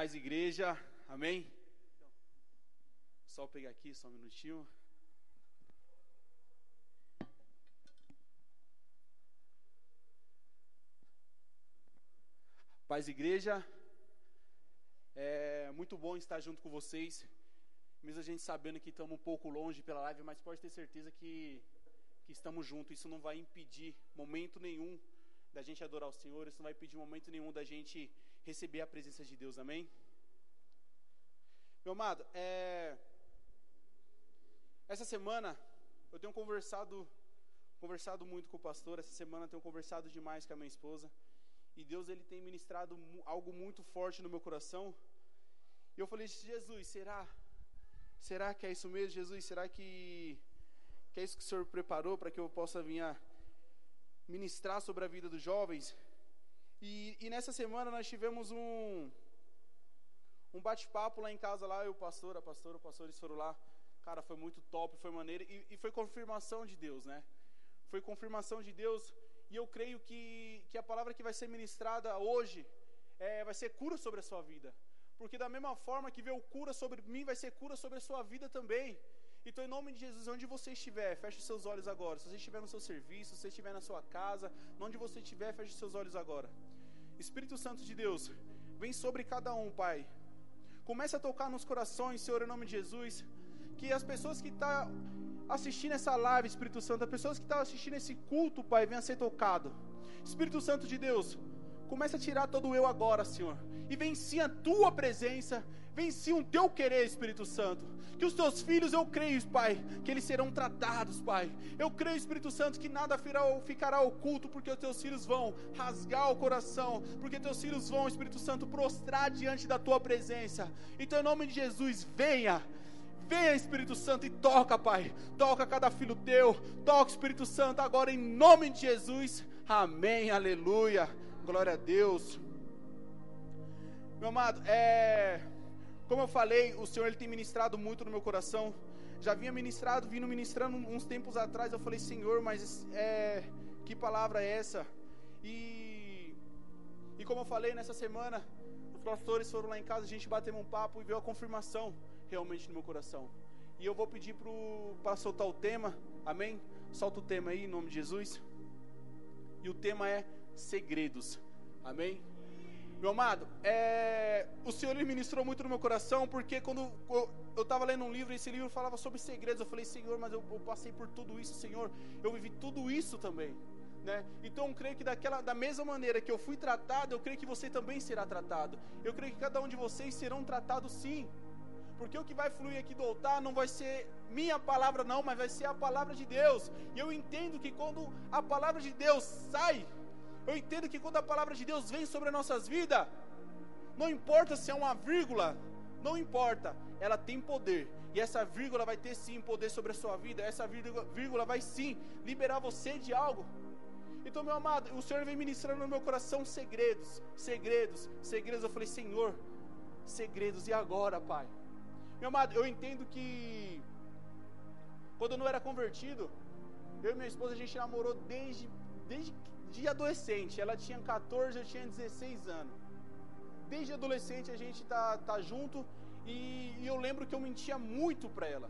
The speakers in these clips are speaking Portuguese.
Paz Igreja, amém? Só pegar aqui, só um minutinho. Paz Igreja, é muito bom estar junto com vocês, mesmo a gente sabendo que estamos um pouco longe pela live, mas pode ter certeza que, que estamos juntos. Isso não vai impedir momento nenhum da gente adorar o Senhor, isso não vai impedir momento nenhum da gente receber a presença de Deus, amém? Meu amado, é... essa semana eu tenho conversado, conversado muito com o pastor, essa semana eu tenho conversado demais com a minha esposa, e Deus ele tem ministrado algo muito forte no meu coração, e eu falei, Jesus, será? Será que é isso mesmo, Jesus? Será que, que é isso que o Senhor preparou para que eu possa vir a ministrar sobre a vida dos jovens? E, e nessa semana nós tivemos um, um bate-papo lá em casa, lá, eu, o pastor, a pastora, o pastor, eles foram lá. Cara, foi muito top, foi maneiro. E, e foi confirmação de Deus, né? Foi confirmação de Deus. E eu creio que, que a palavra que vai ser ministrada hoje é, vai ser cura sobre a sua vida. Porque da mesma forma que veio cura sobre mim, vai ser cura sobre a sua vida também. Então, em nome de Jesus, onde você estiver, feche seus olhos agora. Se você estiver no seu serviço, se você estiver na sua casa, onde você estiver, feche seus olhos agora. Espírito Santo de Deus, vem sobre cada um, Pai. Comece a tocar nos corações, Senhor, em nome de Jesus. Que as pessoas que estão tá assistindo essa live, Espírito Santo, as pessoas que estão tá assistindo esse culto, Pai, venham a ser tocado. Espírito Santo de Deus, comece a tirar todo eu agora, Senhor. E vem sim a tua presença, Venci o teu querer, Espírito Santo. Que os teus filhos, eu creio, Pai, que eles serão tratados, Pai. Eu creio, Espírito Santo, que nada ficará oculto, porque os teus filhos vão rasgar o coração, porque teus filhos vão, Espírito Santo, prostrar diante da tua presença. Então, em nome de Jesus, venha. Venha, Espírito Santo, e toca, Pai. Toca cada filho teu. Toca, Espírito Santo, agora em nome de Jesus. Amém, aleluia. Glória a Deus. Meu amado, é. Como eu falei, o Senhor ele tem ministrado muito no meu coração. Já vinha ministrado, vindo ministrando uns tempos atrás. Eu falei, Senhor, mas é, que palavra é essa? E, e como eu falei nessa semana, os pastores foram lá em casa, a gente bateu um papo e veio a confirmação realmente no meu coração. E eu vou pedir para soltar o tema, amém? Solta o tema aí em nome de Jesus. E o tema é segredos, amém? Meu amado, é, o Senhor ministrou muito no meu coração, porque quando eu estava lendo um livro, esse livro falava sobre segredos, eu falei, Senhor, mas eu, eu, passei por tudo isso, Senhor, eu vivi tudo isso também. Né? Então creio que daquela, da mesma maneira que eu fui tratado, eu creio que você também será tratado. Eu creio que cada um de vocês serão tratados sim. Porque o que vai fluir aqui do altar não vai ser minha palavra, não, mas vai ser a palavra de Deus. E eu entendo que quando a palavra de Deus sai, eu entendo que quando a palavra de Deus vem sobre as nossas vidas, não importa se é uma vírgula, não importa, ela tem poder. E essa vírgula vai ter sim poder sobre a sua vida. Essa vírgula vai sim liberar você de algo. Então, meu amado, o Senhor vem ministrando no meu coração segredos, segredos, segredos. Eu falei, Senhor, segredos, e agora, Pai? Meu amado, eu entendo que quando eu não era convertido, eu e minha esposa a gente namorou desde, desde de adolescente. Ela tinha 14, eu tinha 16 anos. Desde adolescente a gente tá, tá junto e, e eu lembro que eu mentia muito para ela.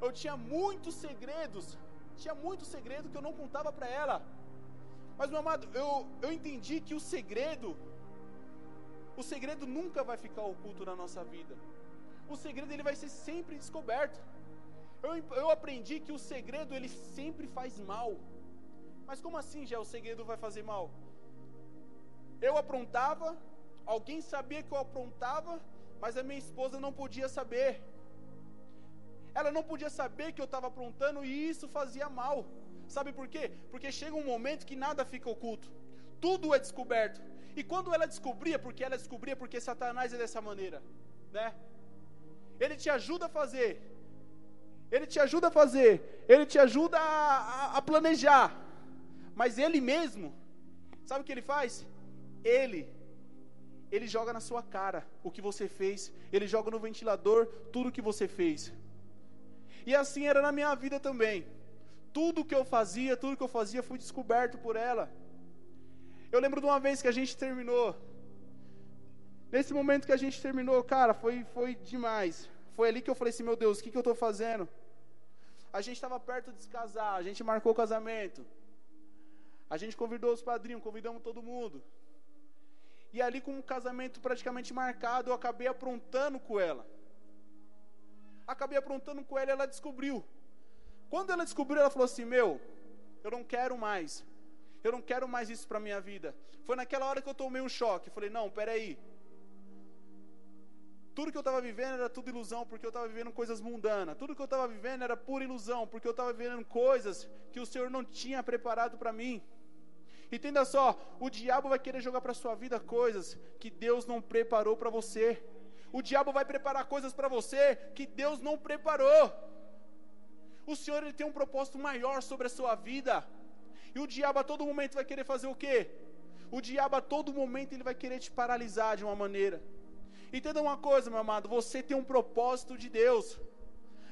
Eu tinha muitos segredos, tinha muito segredo que eu não contava para ela. Mas meu amado, eu, eu entendi que o segredo, o segredo nunca vai ficar oculto na nossa vida. O segredo ele vai ser sempre descoberto. Eu, eu aprendi que o segredo ele sempre faz mal. Mas como assim já o segredo vai fazer mal? Eu aprontava, alguém sabia que eu aprontava, mas a minha esposa não podia saber. Ela não podia saber que eu estava aprontando e isso fazia mal. Sabe por quê? Porque chega um momento que nada fica oculto. Tudo é descoberto. E quando ela descobria, porque ela descobria porque Satanás é dessa maneira, né? Ele te ajuda a fazer. Ele te ajuda a fazer. Ele te ajuda a, a, a planejar. Mas ele mesmo, sabe o que ele faz? Ele, ele joga na sua cara o que você fez, ele joga no ventilador tudo o que você fez. E assim era na minha vida também. Tudo que eu fazia, tudo que eu fazia foi descoberto por ela. Eu lembro de uma vez que a gente terminou. Nesse momento que a gente terminou, cara, foi, foi demais. Foi ali que eu falei assim, meu Deus, o que, que eu estou fazendo? A gente estava perto de se casar, a gente marcou o casamento. A gente convidou os padrinhos, convidamos todo mundo. E ali com o casamento praticamente marcado, eu acabei aprontando com ela. Acabei aprontando com ela e ela descobriu. Quando ela descobriu, ela falou assim: Meu, eu não quero mais. Eu não quero mais isso para minha vida. Foi naquela hora que eu tomei um choque. Falei: Não, peraí. Tudo que eu estava vivendo era tudo ilusão, porque eu estava vivendo coisas mundanas. Tudo que eu estava vivendo era pura ilusão, porque eu estava vivendo coisas que o Senhor não tinha preparado para mim. Entenda só, o diabo vai querer jogar para sua vida coisas que Deus não preparou para você. O diabo vai preparar coisas para você que Deus não preparou. O Senhor ele tem um propósito maior sobre a sua vida. E o diabo a todo momento vai querer fazer o quê? O diabo a todo momento ele vai querer te paralisar de uma maneira. Entenda uma coisa, meu amado, você tem um propósito de Deus.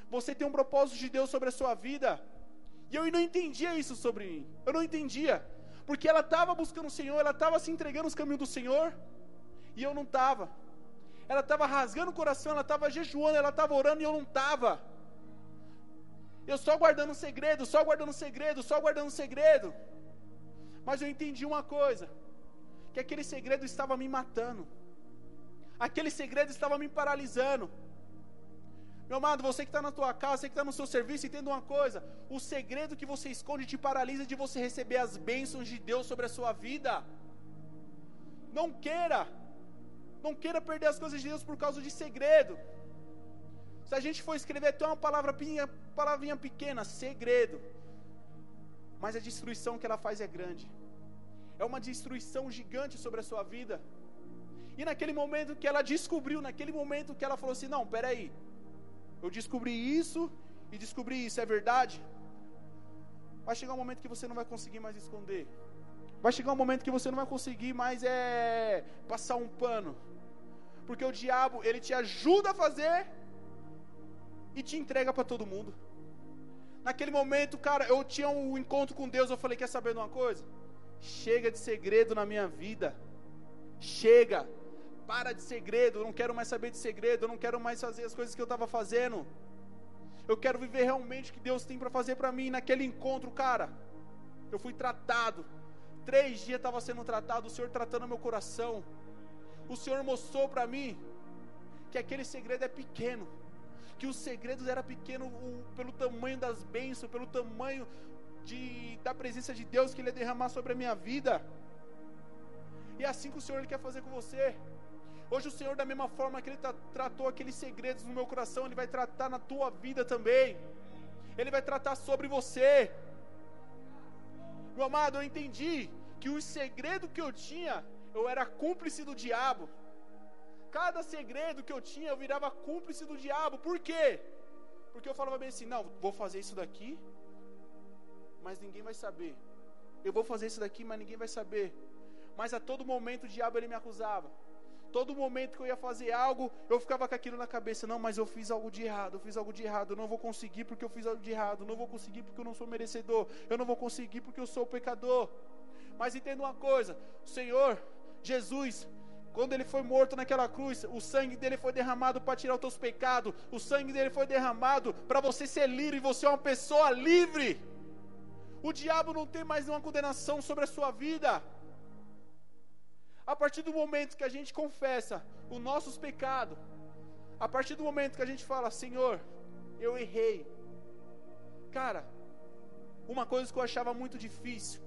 Você tem um propósito de Deus sobre a sua vida. E eu não entendia isso sobre mim. Eu não entendia. Porque ela estava buscando o Senhor, ela estava se entregando os caminhos do Senhor, e eu não estava. Ela estava rasgando o coração, ela estava jejuando, ela estava orando e eu não estava. Eu só guardando um segredo, só guardando um segredo, só guardando um segredo. Mas eu entendi uma coisa: que aquele segredo estava me matando, aquele segredo estava me paralisando. Meu amado, você que está na tua casa, você que está no seu serviço, entenda uma coisa: o segredo que você esconde te paralisa de você receber as bênçãos de Deus sobre a sua vida. Não queira, não queira perder as coisas de Deus por causa de segredo. Se a gente for escrever até uma palavrinha, palavrinha pequena, segredo, mas a destruição que ela faz é grande. É uma destruição gigante sobre a sua vida. E naquele momento que ela descobriu, naquele momento que ela falou assim: não, peraí, eu descobri isso e descobri isso, é verdade? Vai chegar um momento que você não vai conseguir mais esconder. Vai chegar um momento que você não vai conseguir mais é passar um pano. Porque o diabo, ele te ajuda a fazer e te entrega para todo mundo. Naquele momento, cara, eu tinha um encontro com Deus, eu falei, quer saber de uma coisa? Chega de segredo na minha vida. Chega. Para de segredo, eu não quero mais saber de segredo, eu não quero mais fazer as coisas que eu estava fazendo. Eu quero viver realmente o que Deus tem para fazer para mim. Naquele encontro, cara, eu fui tratado. Três dias estava sendo tratado, o Senhor tratando meu coração. O Senhor mostrou para mim que aquele segredo é pequeno. Que os segredos era pequeno o, pelo tamanho das bênçãos, pelo tamanho de, da presença de Deus que Ele ia derramar sobre a minha vida. E é assim que o Senhor ele quer fazer com você. Hoje o Senhor, da mesma forma que Ele tra tratou aqueles segredos no meu coração, Ele vai tratar na tua vida também. Ele vai tratar sobre você. Meu amado, eu entendi que o segredo que eu tinha, eu era cúmplice do diabo. Cada segredo que eu tinha, eu virava cúmplice do diabo. Por quê? Porque eu falava bem assim: não, vou fazer isso daqui, mas ninguém vai saber. Eu vou fazer isso daqui, mas ninguém vai saber. Mas a todo momento o diabo ele me acusava. Todo momento que eu ia fazer algo, eu ficava com aquilo na cabeça. Não, mas eu fiz algo de errado, eu fiz algo de errado. Eu não vou conseguir porque eu fiz algo de errado. Eu não vou conseguir porque eu não sou merecedor. Eu não vou conseguir porque eu sou pecador. Mas entenda uma coisa: o Senhor, Jesus, quando ele foi morto naquela cruz, o sangue dele foi derramado para tirar os teus pecados. O sangue dele foi derramado para você ser livre. Você é uma pessoa livre. O diabo não tem mais nenhuma condenação sobre a sua vida. A partir do momento que a gente confessa os nossos pecados, a partir do momento que a gente fala, Senhor, eu errei. Cara, uma coisa que eu achava muito difícil,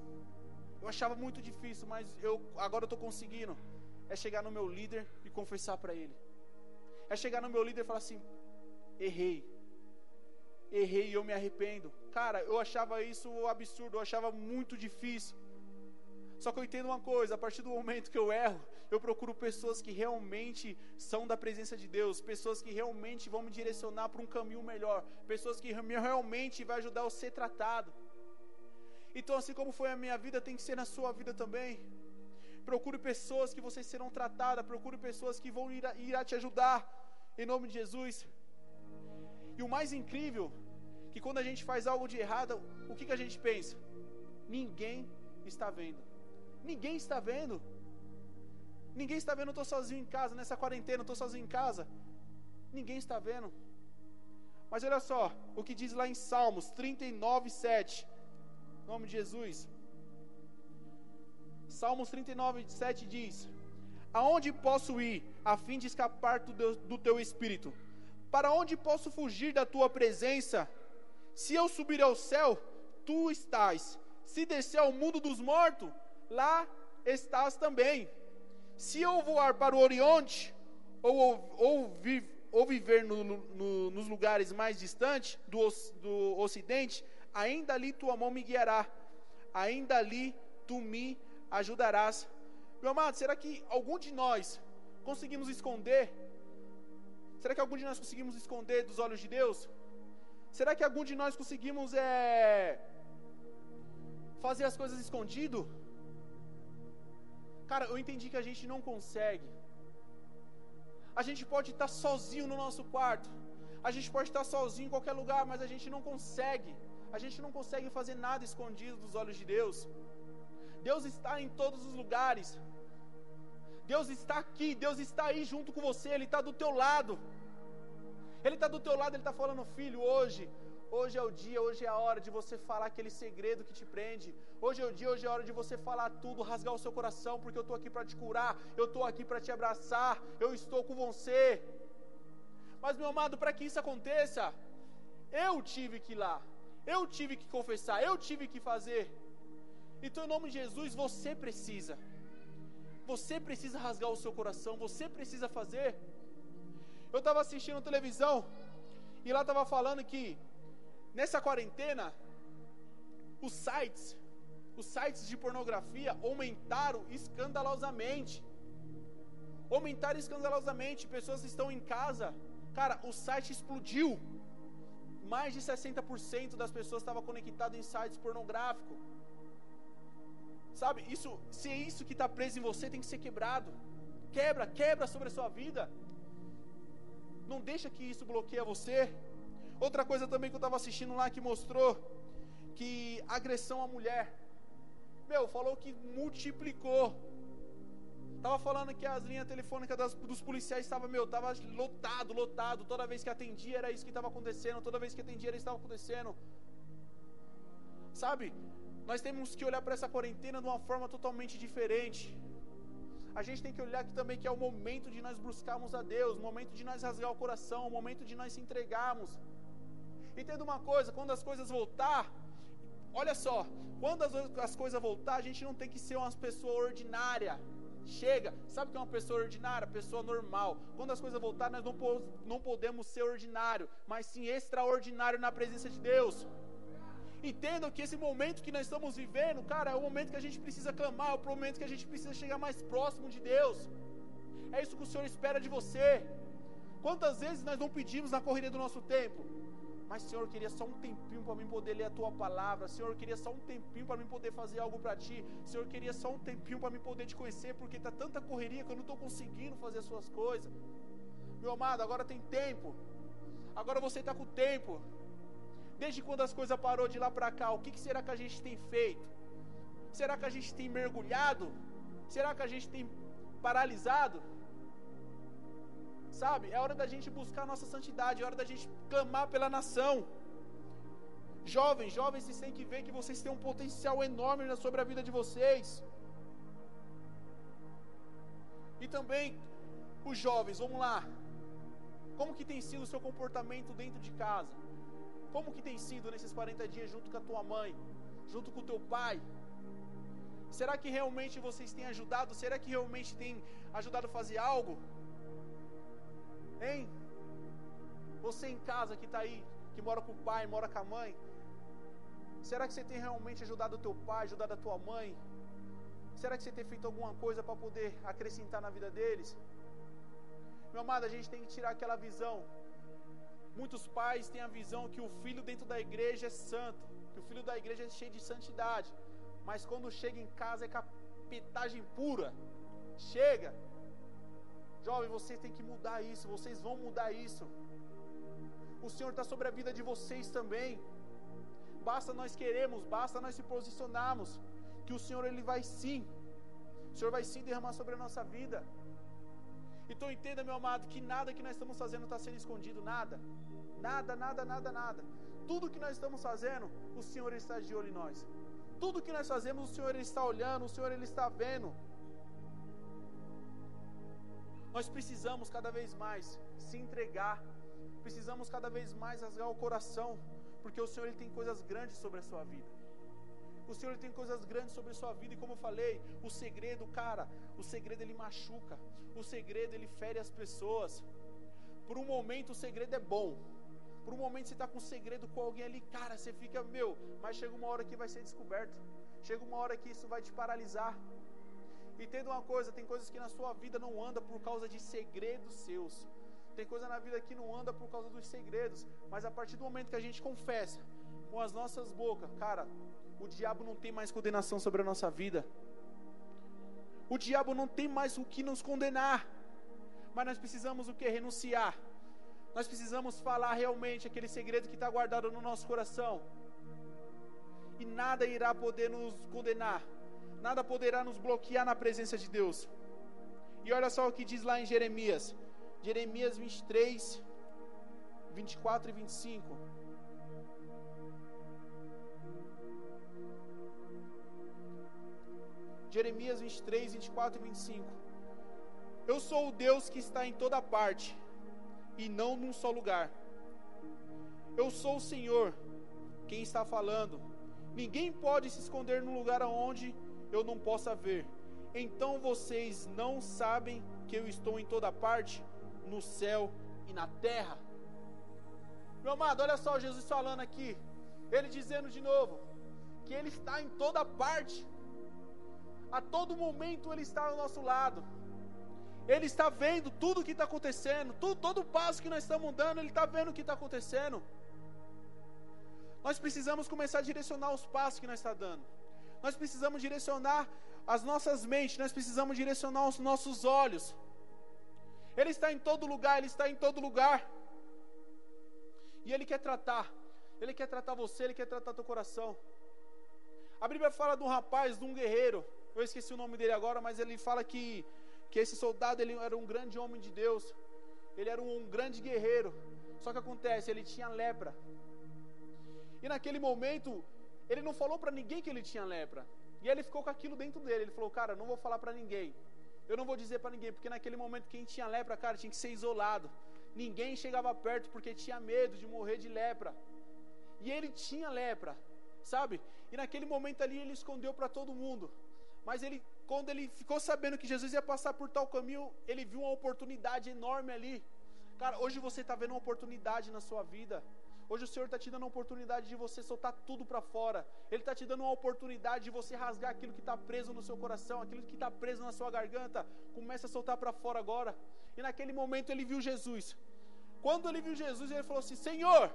eu achava muito difícil, mas eu agora eu estou conseguindo, é chegar no meu líder e confessar para ele. É chegar no meu líder e falar assim: errei, errei e eu me arrependo. Cara, eu achava isso absurdo, eu achava muito difícil. Só que eu entendo uma coisa: a partir do momento que eu erro, eu procuro pessoas que realmente são da presença de Deus, pessoas que realmente vão me direcionar para um caminho melhor, pessoas que realmente vai ajudar a ser tratado. Então, assim como foi a minha vida, tem que ser na sua vida também. Procure pessoas que vocês serão tratadas, procure pessoas que vão ir a, ir a te ajudar, em nome de Jesus. E o mais incrível, que quando a gente faz algo de errado, o que, que a gente pensa? Ninguém está vendo. Ninguém está vendo. Ninguém está vendo, eu estou sozinho em casa. Nessa quarentena, eu estou sozinho em casa. Ninguém está vendo. Mas olha só o que diz lá em Salmos 39, 7. Em nome de Jesus. Salmos 39, 7 diz: Aonde posso ir a fim de escapar do, teu espírito? Para onde posso fugir da tua presença? Se eu subir ao céu, tu estás. Se descer ao mundo dos mortos, lá estás também. Se eu voar para o Oriente, ou, ou, ou viver no, no, nos lugares mais distantes do, do Ocidente, ainda ali tua mão me guiará, ainda ali tu me ajudarás. Meu amado, será que algum de nós conseguimos esconder? Será que algum de nós conseguimos esconder dos olhos de Deus? Será que algum de nós conseguimos é, fazer as coisas escondido? Cara, eu entendi que a gente não consegue. A gente pode estar sozinho no nosso quarto. A gente pode estar sozinho em qualquer lugar, mas a gente não consegue. A gente não consegue fazer nada escondido dos olhos de Deus. Deus está em todos os lugares. Deus está aqui, Deus está aí junto com você, Ele está do teu lado. Ele está do teu lado, Ele está falando, filho, hoje, hoje é o dia, hoje é a hora de você falar aquele segredo que te prende. Hoje é o dia, hoje é a hora de você falar tudo, rasgar o seu coração, porque eu estou aqui para te curar, eu estou aqui para te abraçar, eu estou com você. Mas, meu amado, para que isso aconteça, eu tive que ir lá, eu tive que confessar, eu tive que fazer. Então, em nome de Jesus, você precisa. Você precisa rasgar o seu coração, você precisa fazer. Eu estava assistindo televisão e lá estava falando que nessa quarentena os sites, os sites de pornografia aumentaram escandalosamente. Aumentaram escandalosamente, pessoas estão em casa. Cara, o site explodiu. Mais de 60% das pessoas estavam conectadas em sites pornográficos. Sabe, isso, se é isso que está preso em você, tem que ser quebrado. Quebra, quebra sobre a sua vida. Não deixa que isso bloqueie você. Outra coisa também que eu estava assistindo lá que mostrou que agressão à mulher. Meu, falou que multiplicou. Tava falando que as linhas telefônicas das, dos policiais estavam, meu, tava lotado, lotado. Toda vez que atendia era isso que estava acontecendo. Toda vez que atendia era isso que estava acontecendo. Sabe? Nós temos que olhar para essa quarentena de uma forma totalmente diferente. A gente tem que olhar que também que é o momento de nós buscarmos a Deus, o momento de nós rasgar o coração, o momento de nós se entregarmos. Entenda uma coisa, quando as coisas voltar, olha só, quando as, as coisas voltar, a gente não tem que ser uma pessoa ordinária. Chega, sabe o que é uma pessoa ordinária? Pessoa normal. Quando as coisas voltar, nós não, não podemos ser ordinário, mas sim extraordinário na presença de Deus. Entendam que esse momento que nós estamos vivendo, cara, é o momento que a gente precisa clamar, é o momento que a gente precisa chegar mais próximo de Deus. É isso que o Senhor espera de você. Quantas vezes nós não pedimos na corrida do nosso tempo? Mas, Senhor, eu queria só um tempinho para mim poder ler a tua palavra. Senhor, eu queria só um tempinho para mim poder fazer algo para ti. Senhor, eu queria só um tempinho para mim poder te conhecer, porque está tanta correria que eu não estou conseguindo fazer as suas coisas. Meu amado, agora tem tempo. Agora você está com tempo. Desde quando as coisas parou de lá para cá, o que, que será que a gente tem feito? Será que a gente tem mergulhado? Será que a gente tem paralisado? Sabe? É hora da gente buscar a nossa santidade, é hora da gente clamar pela nação. Jovens, jovens, vocês têm que ver que vocês têm um potencial enorme sobre a vida de vocês. E também, os jovens, vamos lá. Como que tem sido o seu comportamento dentro de casa? Como que tem sido nesses 40 dias junto com a tua mãe, junto com o teu pai? Será que realmente vocês têm ajudado? Será que realmente tem ajudado a fazer algo? Hein? Você em casa que está aí, que mora com o pai, mora com a mãe, será que você tem realmente ajudado o teu pai, ajudado a tua mãe? Será que você tem feito alguma coisa para poder acrescentar na vida deles? Meu amado, a gente tem que tirar aquela visão Muitos pais têm a visão que o filho dentro da igreja é santo, que o filho da igreja é cheio de santidade, mas quando chega em casa é capetagem pura. Chega. Jovem, vocês têm que mudar isso, vocês vão mudar isso. O Senhor está sobre a vida de vocês também. Basta nós queremos, basta nós se posicionarmos, que o Senhor ele vai sim O Senhor vai sim derramar sobre a nossa vida. Então entenda, meu amado, que nada que nós estamos fazendo está sendo escondido, nada. Nada, nada, nada, nada. Tudo que nós estamos fazendo, o Senhor está de olho em nós. Tudo que nós fazemos, o Senhor ele está olhando, o Senhor ele está vendo. Nós precisamos cada vez mais se entregar. Precisamos cada vez mais rasgar o coração, porque o Senhor ele tem coisas grandes sobre a sua vida. O Senhor ele tem coisas grandes sobre a sua vida e como eu falei, o segredo, cara, o segredo ele machuca. O segredo ele fere as pessoas. Por um momento o segredo é bom. Por um momento você está com um segredo com alguém ali, cara, você fica, meu, mas chega uma hora que vai ser descoberto. Chega uma hora que isso vai te paralisar. Entenda uma coisa, tem coisas que na sua vida não anda por causa de segredos seus. Tem coisa na vida que não anda por causa dos segredos, mas a partir do momento que a gente confessa com as nossas bocas, cara, o diabo não tem mais condenação sobre a nossa vida. O diabo não tem mais o que nos condenar. Mas nós precisamos o que? Renunciar. Nós precisamos falar realmente aquele segredo que está guardado no nosso coração. E nada irá poder nos condenar. Nada poderá nos bloquear na presença de Deus. E olha só o que diz lá em Jeremias. Jeremias 23, 24 e 25. Jeremias 23, 24 e 25. Eu sou o Deus que está em toda parte e não num só lugar. Eu sou o Senhor, quem está falando. Ninguém pode se esconder num lugar onde eu não possa ver. Então vocês não sabem que eu estou em toda parte, no céu e na terra. Meu amado, olha só Jesus falando aqui. Ele dizendo de novo que ele está em toda parte. A todo momento Ele está ao nosso lado. Ele está vendo tudo o que está acontecendo, tudo, todo passo que nós estamos dando, Ele está vendo o que está acontecendo. Nós precisamos começar a direcionar os passos que nós estamos dando. Nós precisamos direcionar as nossas mentes, nós precisamos direcionar os nossos olhos. Ele está em todo lugar, Ele está em todo lugar. E Ele quer tratar, Ele quer tratar você, Ele quer tratar teu coração. A Bíblia fala de um rapaz, de um guerreiro, eu esqueci o nome dele agora, mas ele fala que, que esse soldado ele era um grande homem de Deus, ele era um, um grande guerreiro. Só que acontece, ele tinha lepra. E naquele momento, ele não falou para ninguém que ele tinha lepra. E ele ficou com aquilo dentro dele. Ele falou: Cara, não vou falar para ninguém. Eu não vou dizer para ninguém, porque naquele momento quem tinha lepra, cara, tinha que ser isolado. Ninguém chegava perto porque tinha medo de morrer de lepra. E ele tinha lepra, sabe? E naquele momento ali ele escondeu para todo mundo. Mas ele, quando ele ficou sabendo que Jesus ia passar por tal caminho, ele viu uma oportunidade enorme ali. Cara, hoje você está vendo uma oportunidade na sua vida. Hoje o Senhor está te dando a oportunidade de você soltar tudo para fora. Ele está te dando uma oportunidade de você rasgar aquilo que está preso no seu coração, aquilo que está preso na sua garganta. Começa a soltar para fora agora. E naquele momento ele viu Jesus. Quando ele viu Jesus, ele falou assim: Senhor.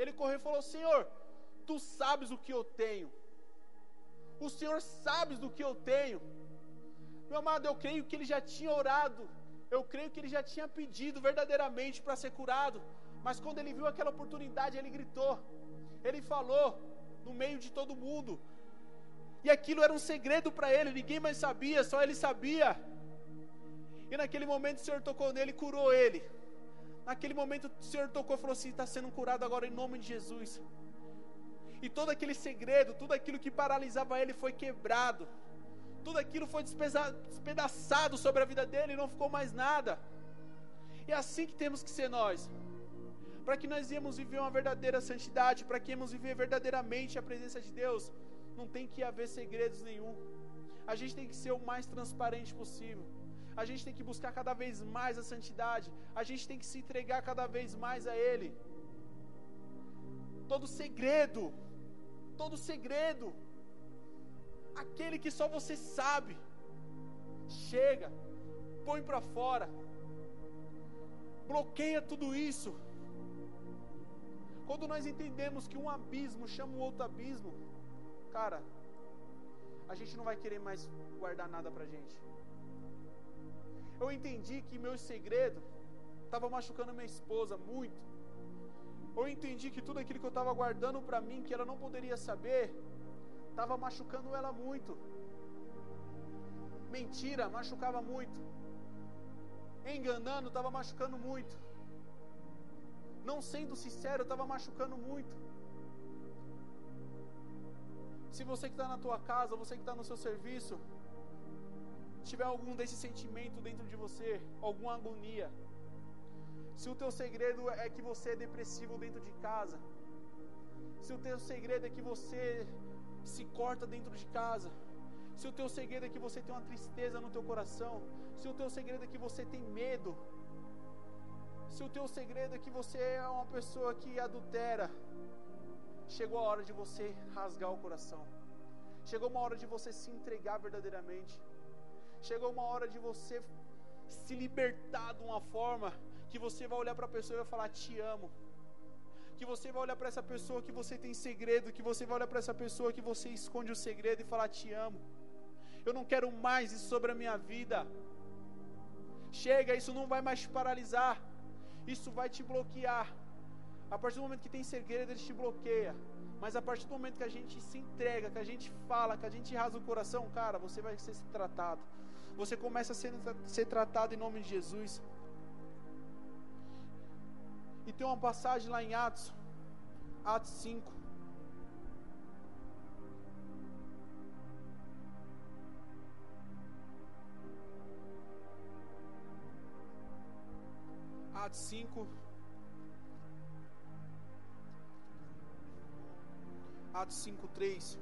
Ele correu e falou: Senhor, tu sabes o que eu tenho. O Senhor sabe do que eu tenho. Meu amado, eu creio que ele já tinha orado. Eu creio que ele já tinha pedido verdadeiramente para ser curado. Mas quando ele viu aquela oportunidade, ele gritou. Ele falou no meio de todo mundo. E aquilo era um segredo para ele, ninguém mais sabia, só ele sabia. E naquele momento o Senhor tocou nele e curou ele. Naquele momento o Senhor tocou e falou assim: está sendo curado agora em nome de Jesus. E todo aquele segredo, tudo aquilo que paralisava ele foi quebrado. Tudo aquilo foi despedaçado sobre a vida dele e não ficou mais nada. E é assim que temos que ser nós. Para que nós íamos viver uma verdadeira santidade, para que íamos viver verdadeiramente a presença de Deus, não tem que haver segredos nenhum. A gente tem que ser o mais transparente possível. A gente tem que buscar cada vez mais a santidade. A gente tem que se entregar cada vez mais a Ele. Todo segredo todo segredo, aquele que só você sabe, chega, põe para fora, bloqueia tudo isso. Quando nós entendemos que um abismo chama um outro abismo, cara, a gente não vai querer mais guardar nada pra gente. Eu entendi que meu segredo estava machucando minha esposa muito eu entendi que tudo aquilo que eu estava guardando para mim, que ela não poderia saber, estava machucando ela muito. mentira machucava muito. Enganando estava machucando muito. Não sendo sincero estava machucando muito. Se você que está na tua casa, você que está no seu serviço, tiver algum desse sentimento dentro de você, alguma agonia, se o teu segredo é que você é depressivo dentro de casa, se o teu segredo é que você se corta dentro de casa, se o teu segredo é que você tem uma tristeza no teu coração, se o teu segredo é que você tem medo, se o teu segredo é que você é uma pessoa que adultera, chegou a hora de você rasgar o coração. Chegou uma hora de você se entregar verdadeiramente. Chegou uma hora de você se libertar de uma forma que você vai olhar para a pessoa e vai falar: Te amo. Que você vai olhar para essa pessoa que você tem segredo. Que você vai olhar para essa pessoa que você esconde o segredo e falar: Te amo. Eu não quero mais isso sobre a minha vida. Chega, isso não vai mais te paralisar. Isso vai te bloquear. A partir do momento que tem segredo, ele te bloqueia. Mas a partir do momento que a gente se entrega, que a gente fala, que a gente rasga o coração, cara, você vai ser tratado. Você começa a ser, ser tratado em nome de Jesus. E tem uma passagem lá em Atos, Atos 5. Atos 5. Atos 5:3,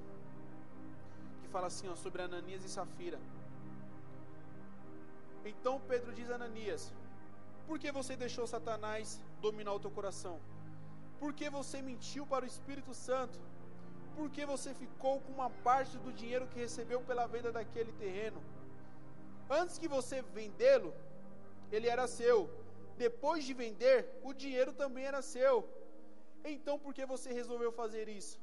que fala assim, ó, sobre Ananias e Safira. Então Pedro diz a Ananias: Por que você deixou Satanás dominar o teu coração? Por que você mentiu para o Espírito Santo? Por que você ficou com uma parte do dinheiro que recebeu pela venda daquele terreno? Antes que você vendê-lo, ele era seu. Depois de vender, o dinheiro também era seu. Então, por que você resolveu fazer isso?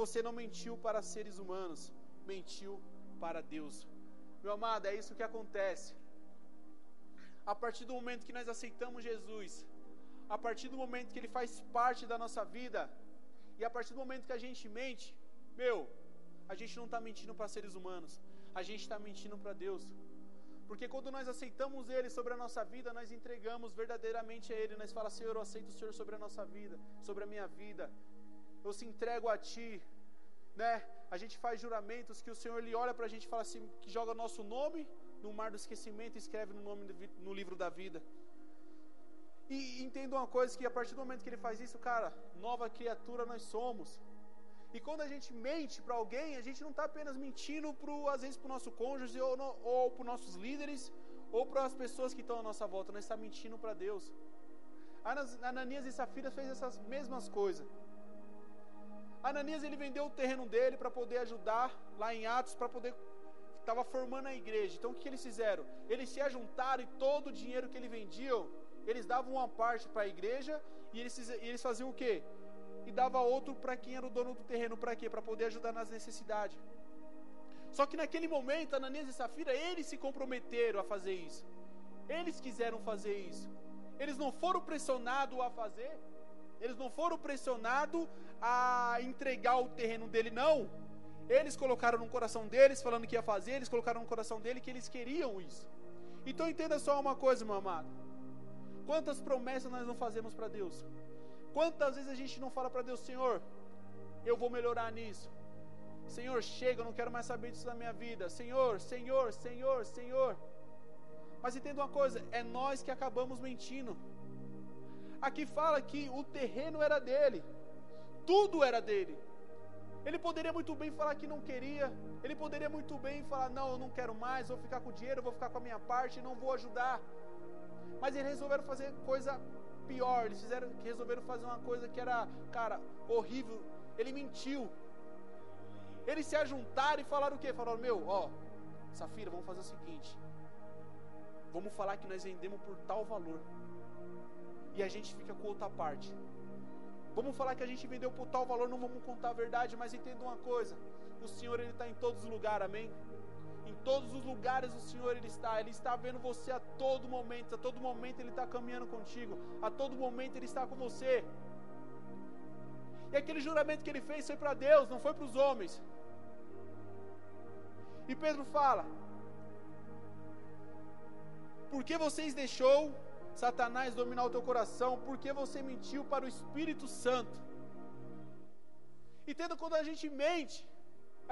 Você não mentiu para seres humanos, mentiu para Deus. Meu amado, é isso que acontece. A partir do momento que nós aceitamos Jesus, a partir do momento que Ele faz parte da nossa vida, e a partir do momento que a gente mente, meu, a gente não está mentindo para seres humanos, a gente está mentindo para Deus. Porque quando nós aceitamos Ele sobre a nossa vida, nós entregamos verdadeiramente a Ele. Nós falamos, Senhor, eu aceito o Senhor sobre a nossa vida, sobre a minha vida eu se entrego a Ti, né? A gente faz juramentos que o Senhor ele olha para a gente e fala assim, que joga nosso nome no mar do esquecimento e escreve no nome do, no livro da vida. E entenda uma coisa que a partir do momento que ele faz isso, cara, nova criatura nós somos. E quando a gente mente para alguém, a gente não está apenas mentindo pro, às vezes para o nosso cônjuge ou, no, ou para os nossos líderes ou para as pessoas que estão à nossa volta, nós estamos tá mentindo para Deus. Ananias e Safira fez essas mesmas coisas. Ananias ele vendeu o terreno dele para poder ajudar lá em Atos, para poder estava formando a igreja. Então o que, eles fizeram? Eles se ajuntaram e todo o dinheiro que eles vendiam, eles davam uma parte para a igreja e eles, eles faziam o quê? E dava outro para quem era o dono do terreno, para quê? Para poder ajudar nas necessidades. Só que naquele momento, Ananias e Safira, eles se comprometeram a fazer isso. Eles quiseram fazer isso. Eles não foram pressionados a fazer. Eles não foram pressionados a entregar o terreno dele, não. Eles colocaram no coração deles, falando que ia fazer, eles colocaram no coração dele que eles queriam isso. Então entenda só uma coisa, meu amado. Quantas promessas nós não fazemos para Deus? Quantas vezes a gente não fala para Deus, Senhor, eu vou melhorar nisso. Senhor, chega, eu não quero mais saber disso na minha vida. Senhor, Senhor, Senhor, Senhor. Mas entenda uma coisa, é nós que acabamos mentindo. Aqui fala que o terreno era dele, tudo era dele. Ele poderia muito bem falar que não queria, ele poderia muito bem falar: Não, eu não quero mais, vou ficar com o dinheiro, vou ficar com a minha parte, não vou ajudar. Mas eles resolveram fazer coisa pior, eles fizeram, resolveram fazer uma coisa que era, cara, horrível. Ele mentiu. Eles se ajuntaram e falaram o quê? Falaram: Meu, ó, Safira, vamos fazer o seguinte: Vamos falar que nós vendemos por tal valor e a gente fica com outra parte. Vamos falar que a gente vendeu por tal valor, não vamos contar a verdade, mas entenda uma coisa: o Senhor ele está em todos os lugares, amém? Todos os lugares o Senhor ele está, ele está vendo você a todo momento, a todo momento ele está caminhando contigo, a todo momento ele está com você. E aquele juramento que ele fez foi para Deus, não foi para os homens. E Pedro fala: Por que vocês deixou Satanás dominar o teu coração? Por que você mentiu para o Espírito Santo? Entenda quando a gente mente,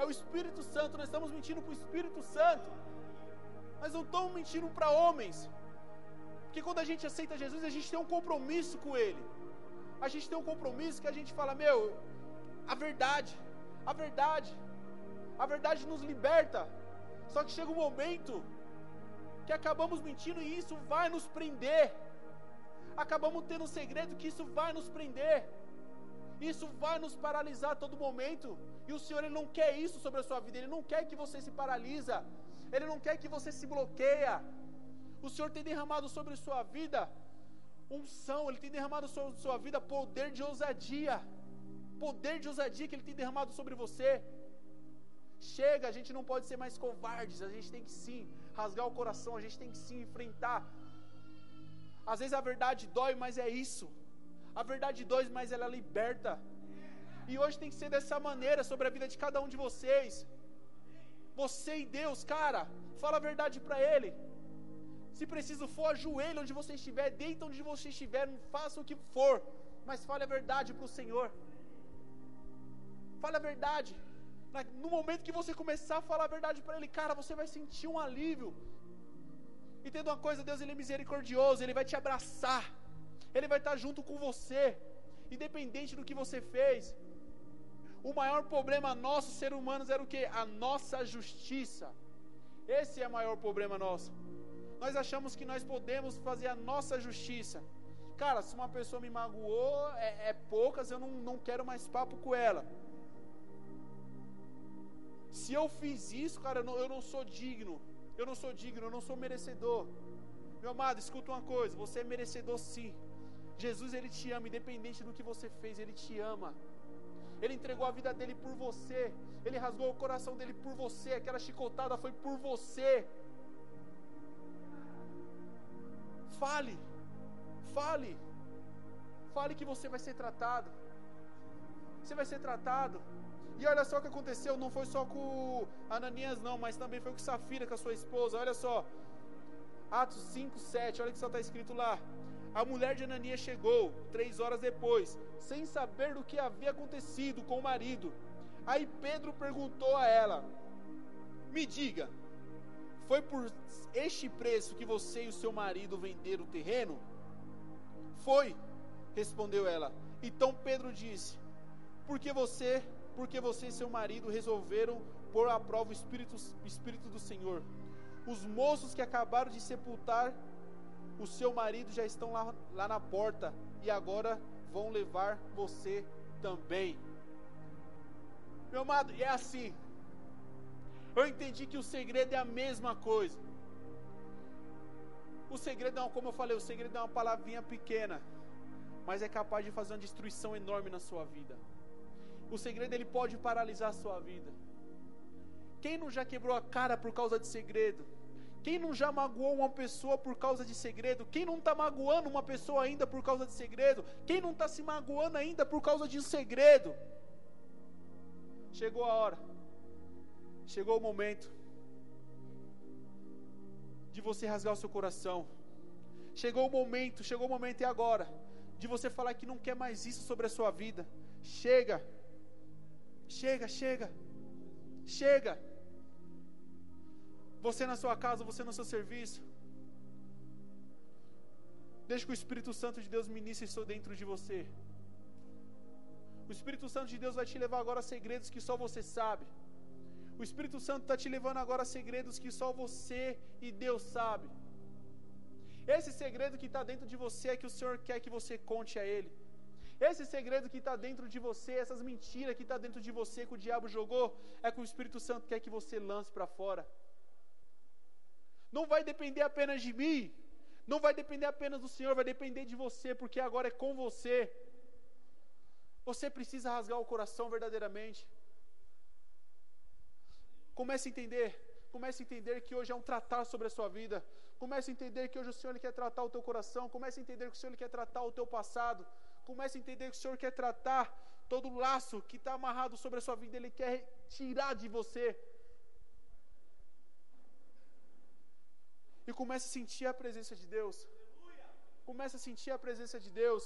é o Espírito Santo, nós estamos mentindo para o Espírito Santo. Nós não estamos mentindo para homens. Porque quando a gente aceita Jesus, a gente tem um compromisso com Ele. A gente tem um compromisso que a gente fala, meu, a verdade, a verdade, a verdade nos liberta. Só que chega um momento que acabamos mentindo e isso vai nos prender. Acabamos tendo um segredo que isso vai nos prender. Isso vai nos paralisar a todo momento. E o Senhor ele não quer isso sobre a sua vida. Ele não quer que você se paralisa. Ele não quer que você se bloqueia. O Senhor tem derramado sobre a sua vida unção, Ele tem derramado sobre a sua vida poder de ousadia. Poder de ousadia que Ele tem derramado sobre você. Chega, a gente não pode ser mais covardes, a gente tem que sim rasgar o coração, a gente tem que sim enfrentar. Às vezes a verdade dói, mas é isso. A verdade dói, mas ela liberta. E hoje tem que ser dessa maneira sobre a vida de cada um de vocês. Você e Deus, cara, fala a verdade para Ele. Se preciso for, ajoelhe onde você estiver, deita onde você estiver, faça o que for, mas fale a verdade para o Senhor. Fale a verdade. No momento que você começar a falar a verdade para Ele, cara, você vai sentir um alívio. Entenda uma coisa, Deus ele é misericordioso, Ele vai te abraçar, Ele vai estar junto com você, independente do que você fez. O maior problema nosso, ser humanos, era o que? A nossa justiça. Esse é o maior problema nosso. Nós achamos que nós podemos fazer a nossa justiça. Cara, se uma pessoa me magoou, é, é poucas, eu não, não quero mais papo com ela. Se eu fiz isso, cara, eu não, eu não sou digno. Eu não sou digno, eu não sou merecedor. Meu amado, escuta uma coisa: você é merecedor sim. Jesus, ele te ama, independente do que você fez, ele te ama. Ele entregou a vida dele por você. Ele rasgou o coração dele por você. Aquela chicotada foi por você. Fale, fale, fale que você vai ser tratado. Você vai ser tratado. E olha só o que aconteceu, não foi só com Ananias não, mas também foi com Safira, com a sua esposa. Olha só, Atos 5, 7, olha o que só está escrito lá. A mulher de Ananias chegou três horas depois, sem saber do que havia acontecido com o marido. Aí Pedro perguntou a ela: Me diga, foi por este preço que você e o seu marido venderam o terreno? Foi, respondeu ela. Então Pedro disse: Porque você, porque você e seu marido resolveram pôr à prova o espírito, o espírito do Senhor. Os moços que acabaram de sepultar o seu marido já estão lá, lá na porta e agora vão levar você também. Meu amado, é assim. Eu entendi que o segredo é a mesma coisa. O segredo é, como eu falei, o segredo é uma palavrinha pequena, mas é capaz de fazer uma destruição enorme na sua vida. O segredo ele pode paralisar a sua vida. Quem não já quebrou a cara por causa de segredo? Quem não já magoou uma pessoa por causa de segredo? Quem não está magoando uma pessoa ainda por causa de segredo? Quem não está se magoando ainda por causa de um segredo? Chegou a hora. Chegou o momento de você rasgar o seu coração. Chegou o momento, chegou o momento e agora de você falar que não quer mais isso sobre a sua vida. Chega. Chega, chega. Chega. Você na sua casa, você no seu serviço. Deixe que o Espírito Santo de Deus ministre isso dentro de você. O Espírito Santo de Deus vai te levar agora a segredos que só você sabe. O Espírito Santo está te levando agora a segredos que só você e Deus sabe. Esse segredo que está dentro de você é que o Senhor quer que você conte a Ele. Esse segredo que está dentro de você, essas mentiras que está dentro de você que o diabo jogou, é que o Espírito Santo quer que você lance para fora. Não vai depender apenas de mim, não vai depender apenas do Senhor, vai depender de você, porque agora é com você. Você precisa rasgar o coração verdadeiramente. Comece a entender. Comece a entender que hoje é um tratar sobre a sua vida. Comece a entender que hoje o Senhor quer tratar o teu coração. Comece a entender que o Senhor quer tratar o teu passado. Comece a entender que o Senhor quer tratar todo o laço que está amarrado sobre a sua vida. Ele quer tirar de você. E comece a sentir a presença de Deus. Comece a sentir a presença de Deus.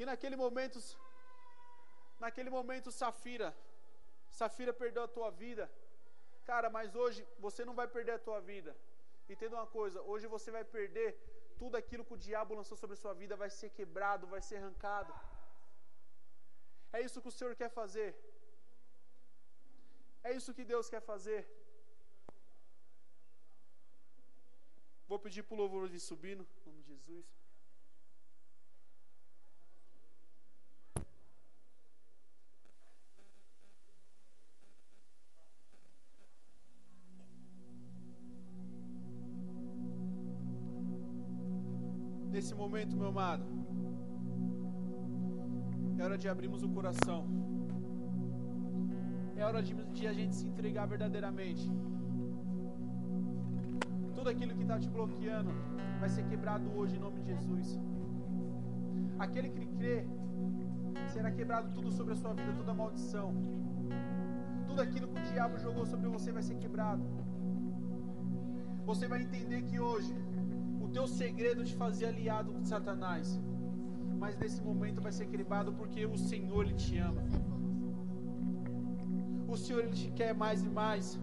E naquele momento, naquele momento, Safira, Safira perdeu a tua vida. Cara, mas hoje você não vai perder a tua vida. Entenda uma coisa, hoje você vai perder tudo aquilo que o diabo lançou sobre a sua vida, vai ser quebrado, vai ser arrancado. É isso que o Senhor quer fazer. É isso que Deus quer fazer. Vou pedir para o louvor de subindo, em nome de Jesus. Nesse momento, meu amado, é hora de abrirmos o coração. É hora de, de a gente se entregar verdadeiramente. Tudo aquilo que está te bloqueando vai ser quebrado hoje em nome de Jesus. Aquele que crê, será quebrado tudo sobre a sua vida, toda maldição. Tudo aquilo que o diabo jogou sobre você vai ser quebrado. Você vai entender que hoje o teu segredo de fazer aliado com Satanás, mas nesse momento vai ser quebrado porque o Senhor ele te ama. O Senhor ele te quer mais e mais.